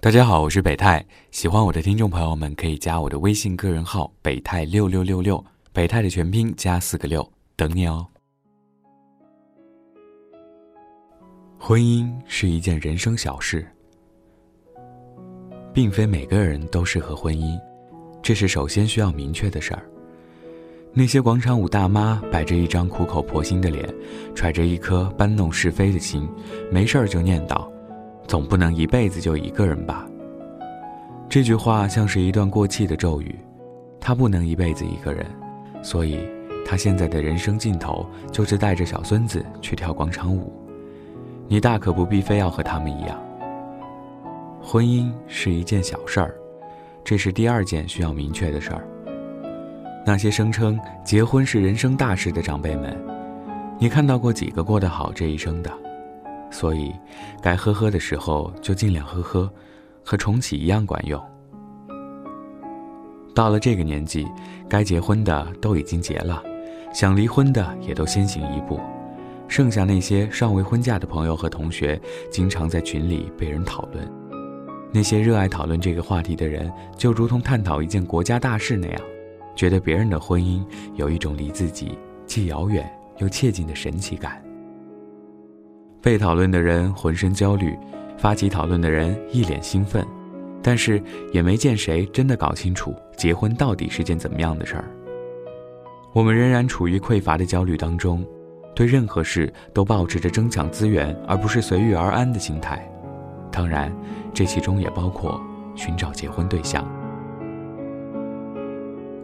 大家好，我是北泰。喜欢我的听众朋友们可以加我的微信个人号“北泰六六六六”，北泰的全拼加四个六，等你哦。婚姻是一件人生小事，并非每个人都适合婚姻，这是首先需要明确的事儿。那些广场舞大妈摆着一张苦口婆心的脸，揣着一颗搬弄是非的心，没事儿就念叨：“总不能一辈子就一个人吧？”这句话像是一段过气的咒语。他不能一辈子一个人，所以他现在的人生尽头就是带着小孙子去跳广场舞。你大可不必非要和他们一样。婚姻是一件小事儿，这是第二件需要明确的事儿。那些声称结婚是人生大事的长辈们，你看到过几个过得好这一生的？所以，该呵呵的时候就尽量呵呵，和重启一样管用。到了这个年纪，该结婚的都已经结了，想离婚的也都先行一步，剩下那些尚未婚嫁的朋友和同学，经常在群里被人讨论。那些热爱讨论这个话题的人，就如同探讨一件国家大事那样。觉得别人的婚姻有一种离自己既遥远又切近的神奇感。被讨论的人浑身焦虑，发起讨论的人一脸兴奋，但是也没见谁真的搞清楚结婚到底是件怎么样的事儿。我们仍然处于匮乏的焦虑当中，对任何事都保持着争抢资源而不是随遇而安的心态。当然，这其中也包括寻找结婚对象。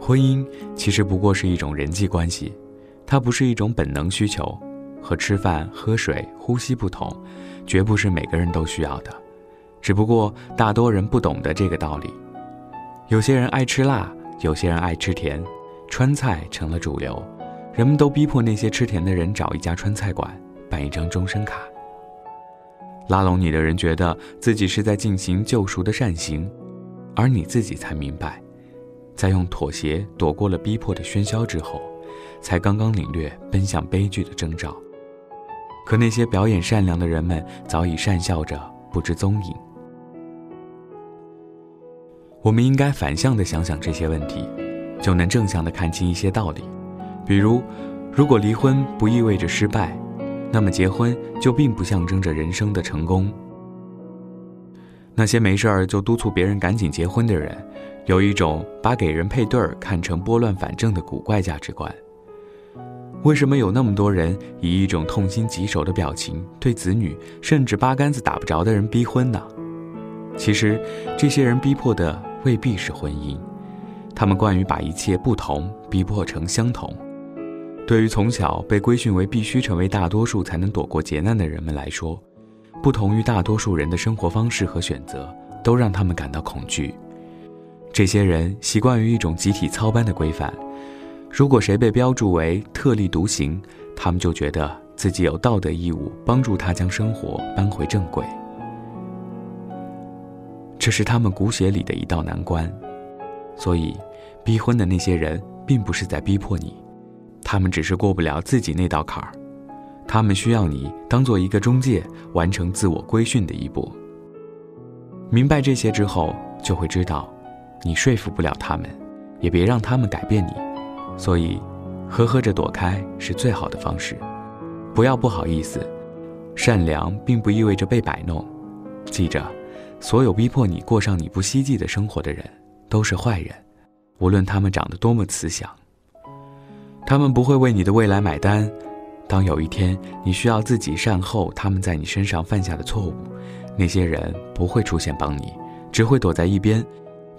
婚姻其实不过是一种人际关系，它不是一种本能需求，和吃饭、喝水、呼吸不同，绝不是每个人都需要的。只不过大多人不懂得这个道理。有些人爱吃辣，有些人爱吃甜，川菜成了主流，人们都逼迫那些吃甜的人找一家川菜馆，办一张终身卡。拉拢你的人觉得自己是在进行救赎的善行，而你自己才明白。在用妥协躲过了逼迫的喧嚣之后，才刚刚领略奔向悲剧的征兆。可那些表演善良的人们早已讪笑着不知踪影。我们应该反向的想想这些问题，就能正向的看清一些道理。比如，如果离婚不意味着失败，那么结婚就并不象征着人生的成功。那些没事儿就督促别人赶紧结婚的人。有一种把给人配对儿看成拨乱反正的古怪价值观。为什么有那么多人以一种痛心疾首的表情对子女甚至八竿子打不着的人逼婚呢？其实，这些人逼迫的未必是婚姻，他们惯于把一切不同逼迫成相同。对于从小被规训为必须成为大多数才能躲过劫难的人们来说，不同于大多数人的生活方式和选择都让他们感到恐惧。这些人习惯于一种集体操班的规范，如果谁被标注为特立独行，他们就觉得自己有道德义务帮助他将生活搬回正轨。这是他们骨血里的一道难关，所以，逼婚的那些人并不是在逼迫你，他们只是过不了自己那道坎儿，他们需要你当做一个中介，完成自我规训的一步。明白这些之后，就会知道。你说服不了他们，也别让他们改变你，所以，呵呵着躲开是最好的方式。不要不好意思，善良并不意味着被摆弄。记着，所有逼迫你过上你不希冀的生活的人，都是坏人，无论他们长得多么慈祥。他们不会为你的未来买单。当有一天你需要自己善后他们在你身上犯下的错误，那些人不会出现帮你，只会躲在一边。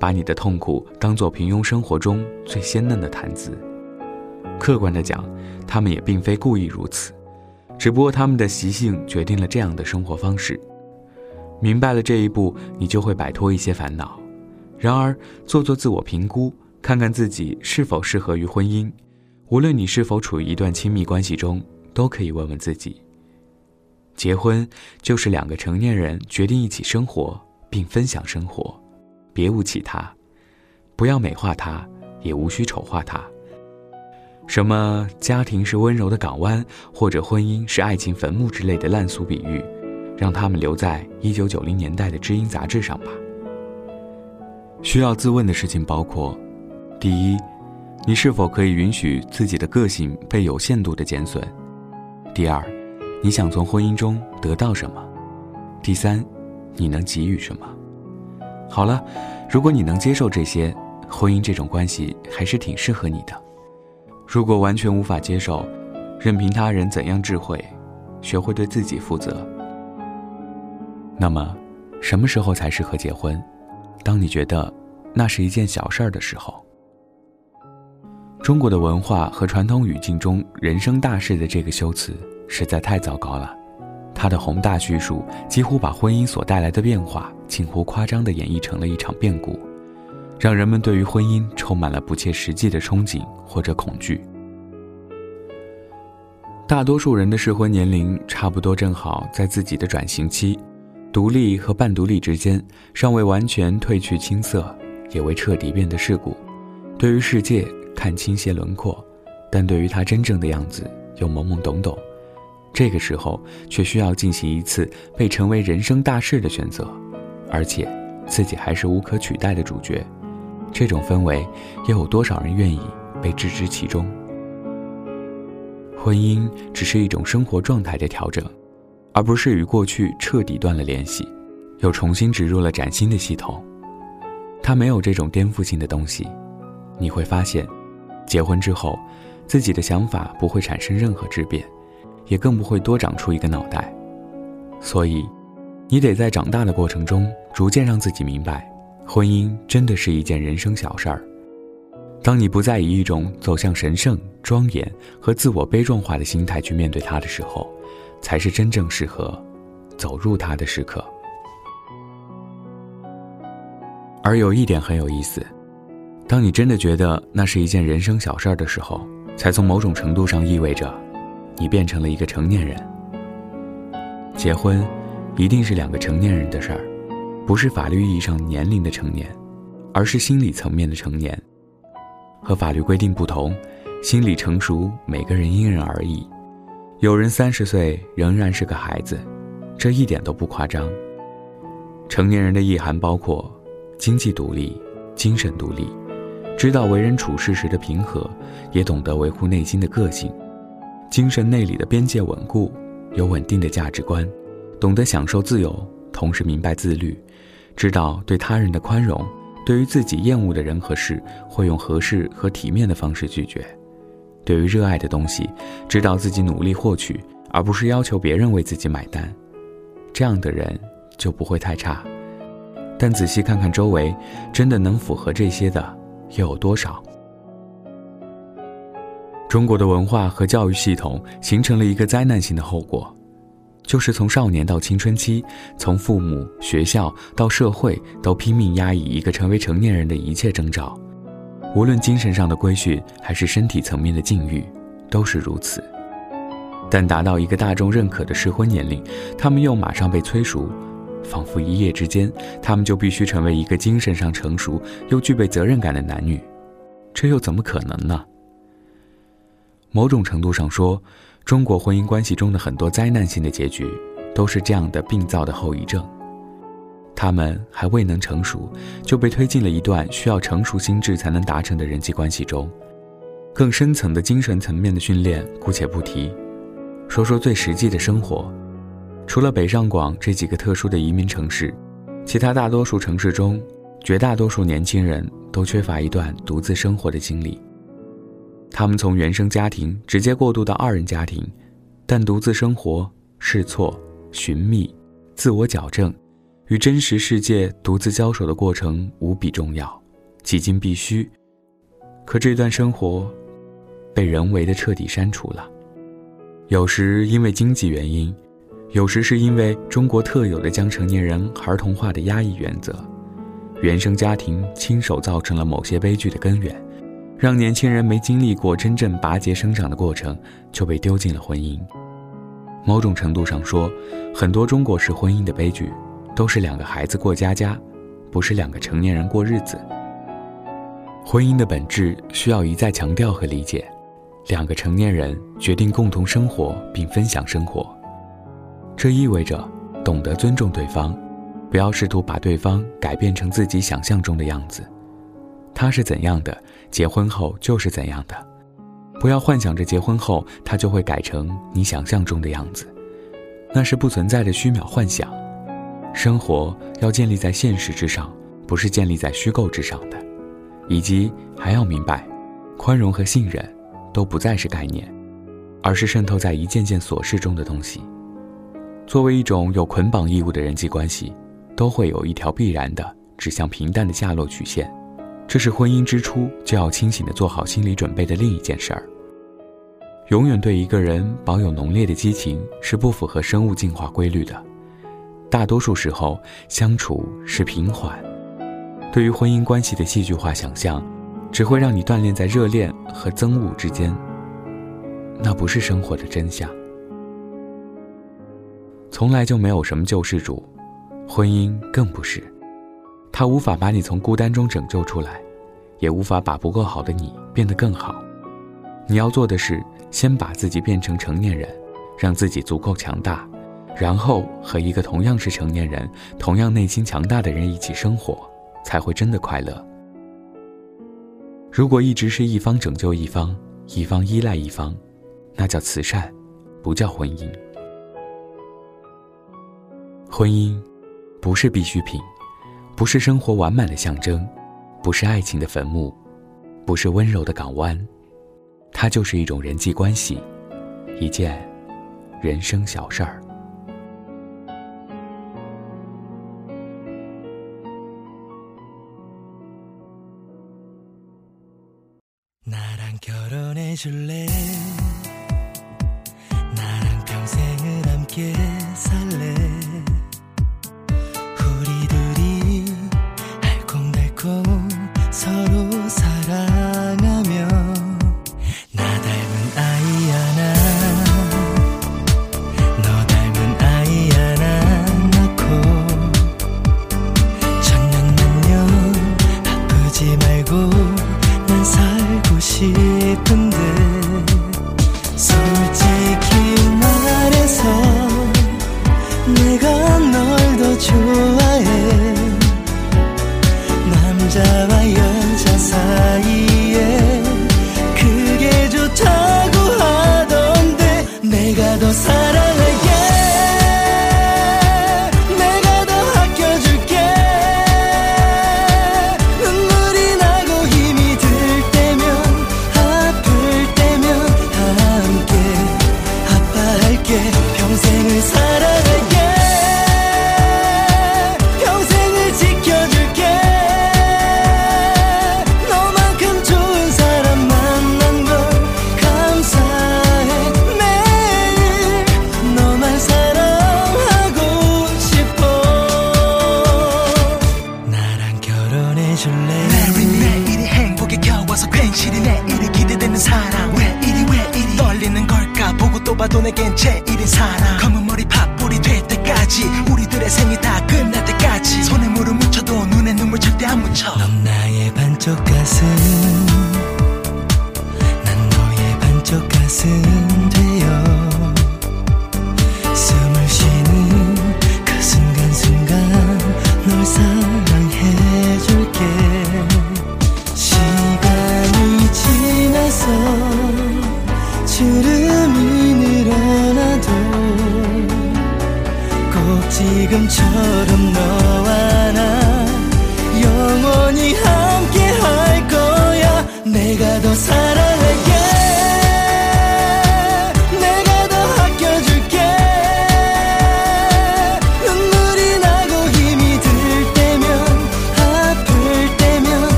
把你的痛苦当做平庸生活中最鲜嫩的谈资。客观的讲，他们也并非故意如此，只不过他们的习性决定了这样的生活方式。明白了这一步，你就会摆脱一些烦恼。然而，做做自我评估，看看自己是否适合于婚姻。无论你是否处于一段亲密关系中，都可以问问自己：结婚就是两个成年人决定一起生活并分享生活。别无其他，不要美化它，也无需丑化它。什么家庭是温柔的港湾，或者婚姻是爱情坟墓之类的烂俗比喻，让他们留在一九九零年代的知音杂志上吧。需要自问的事情包括：第一，你是否可以允许自己的个性被有限度的减损？第二，你想从婚姻中得到什么？第三，你能给予什么？好了，如果你能接受这些，婚姻这种关系还是挺适合你的。如果完全无法接受，任凭他人怎样智慧，学会对自己负责。那么，什么时候才适合结婚？当你觉得那是一件小事儿的时候。中国的文化和传统语境中“人生大事”的这个修辞实在太糟糕了，它的宏大叙述几乎把婚姻所带来的变化近乎夸张地演绎成了一场变故，让人们对于婚姻充满了不切实际的憧憬或者恐惧。大多数人的适婚年龄差不多正好在自己的转型期，独立和半独立之间，尚未完全褪去青涩，也未彻底变得世故，对于世界。看清些轮廓，但对于他真正的样子又懵懵懂懂。这个时候，却需要进行一次被成为人生大事的选择，而且自己还是无可取代的主角。这种氛围，又有多少人愿意被置之其中？婚姻只是一种生活状态的调整，而不是与过去彻底断了联系，又重新植入了崭新的系统。它没有这种颠覆性的东西，你会发现。结婚之后，自己的想法不会产生任何质变，也更不会多长出一个脑袋。所以，你得在长大的过程中，逐渐让自己明白，婚姻真的是一件人生小事儿。当你不再以一种走向神圣、庄严和自我悲壮化的心态去面对它的时候，才是真正适合走入它的时刻。而有一点很有意思。当你真的觉得那是一件人生小事儿的时候，才从某种程度上意味着，你变成了一个成年人。结婚，一定是两个成年人的事儿，不是法律意义上年龄的成年，而是心理层面的成年。和法律规定不同，心理成熟每个人因人而异。有人三十岁仍然是个孩子，这一点都不夸张。成年人的意涵包括经济独立、精神独立。知道为人处事时的平和，也懂得维护内心的个性，精神内里的边界稳固，有稳定的价值观，懂得享受自由，同时明白自律，知道对他人的宽容，对于自己厌恶的人和事，会用合适和体面的方式拒绝。对于热爱的东西，知道自己努力获取，而不是要求别人为自己买单。这样的人就不会太差。但仔细看看周围，真的能符合这些的。又有多少？中国的文化和教育系统形成了一个灾难性的后果，就是从少年到青春期，从父母、学校到社会，都拼命压抑一个成为成年人的一切征兆，无论精神上的规训还是身体层面的禁欲，都是如此。但达到一个大众认可的适婚年龄，他们又马上被催熟。仿佛一夜之间，他们就必须成为一个精神上成熟又具备责任感的男女，这又怎么可能呢？某种程度上说，中国婚姻关系中的很多灾难性的结局，都是这样的病灶的后遗症。他们还未能成熟，就被推进了一段需要成熟心智才能达成的人际关系中。更深层的精神层面的训练姑且不提，说说最实际的生活。除了北上广这几个特殊的移民城市，其他大多数城市中，绝大多数年轻人都缺乏一段独自生活的经历。他们从原生家庭直接过渡到二人家庭，但独自生活、试错、寻觅、自我矫正，与真实世界独自交手的过程无比重要，几近必须。可这段生活，被人为的彻底删除了，有时因为经济原因。有时是因为中国特有的将成年人儿童化的压抑原则，原生家庭亲手造成了某些悲剧的根源，让年轻人没经历过真正拔节生长的过程就被丢进了婚姻。某种程度上说，很多中国式婚姻的悲剧，都是两个孩子过家家，不是两个成年人过日子。婚姻的本质需要一再强调和理解，两个成年人决定共同生活并分享生活。这意味着，懂得尊重对方，不要试图把对方改变成自己想象中的样子。他是怎样的，结婚后就是怎样的。不要幻想着结婚后他就会改成你想象中的样子，那是不存在的虚渺幻想。生活要建立在现实之上，不是建立在虚构之上的。以及还要明白，宽容和信任都不再是概念，而是渗透在一件件琐事中的东西。作为一种有捆绑义务的人际关系，都会有一条必然的指向平淡的下落曲线。这是婚姻之初就要清醒的做好心理准备的另一件事儿。永远对一个人保有浓烈的激情是不符合生物进化规律的。大多数时候，相处是平缓。对于婚姻关系的戏剧化想象，只会让你锻炼在热恋和憎恶之间。那不是生活的真相。从来就没有什么救世主，婚姻更不是。它无法把你从孤单中拯救出来，也无法把不够好的你变得更好。你要做的是，先把自己变成成年人，让自己足够强大，然后和一个同样是成年人、同样内心强大的人一起生活。才会真的快乐。如果一直是一方拯救一方，一方依赖一方，那叫慈善，不叫婚姻。婚姻不是必需品，不是生活完满的象征，不是爱情的坟墓，不是温柔的港湾，它就是一种人际关系，一件人生小事儿。 나랑 결혼해 줄래 나랑 평생을 함께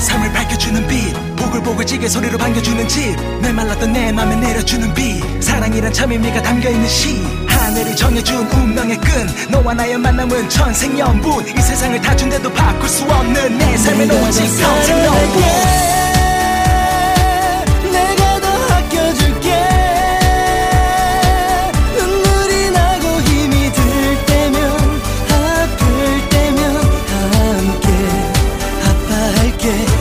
삶을 밝혀주는 빛. 보글보글 찌개 소리로 반겨주는 집 내 말랐던 내 맘에 내려주는 빛. 사랑이란 참 의미가 담겨있는 시. 하늘이 정해준 운명의 끈. 너와 나의 만남은 천생연분. 이 세상을 다 준대도 바꿀 수 없는 내 삶의 오직 평생 너뿐. 함께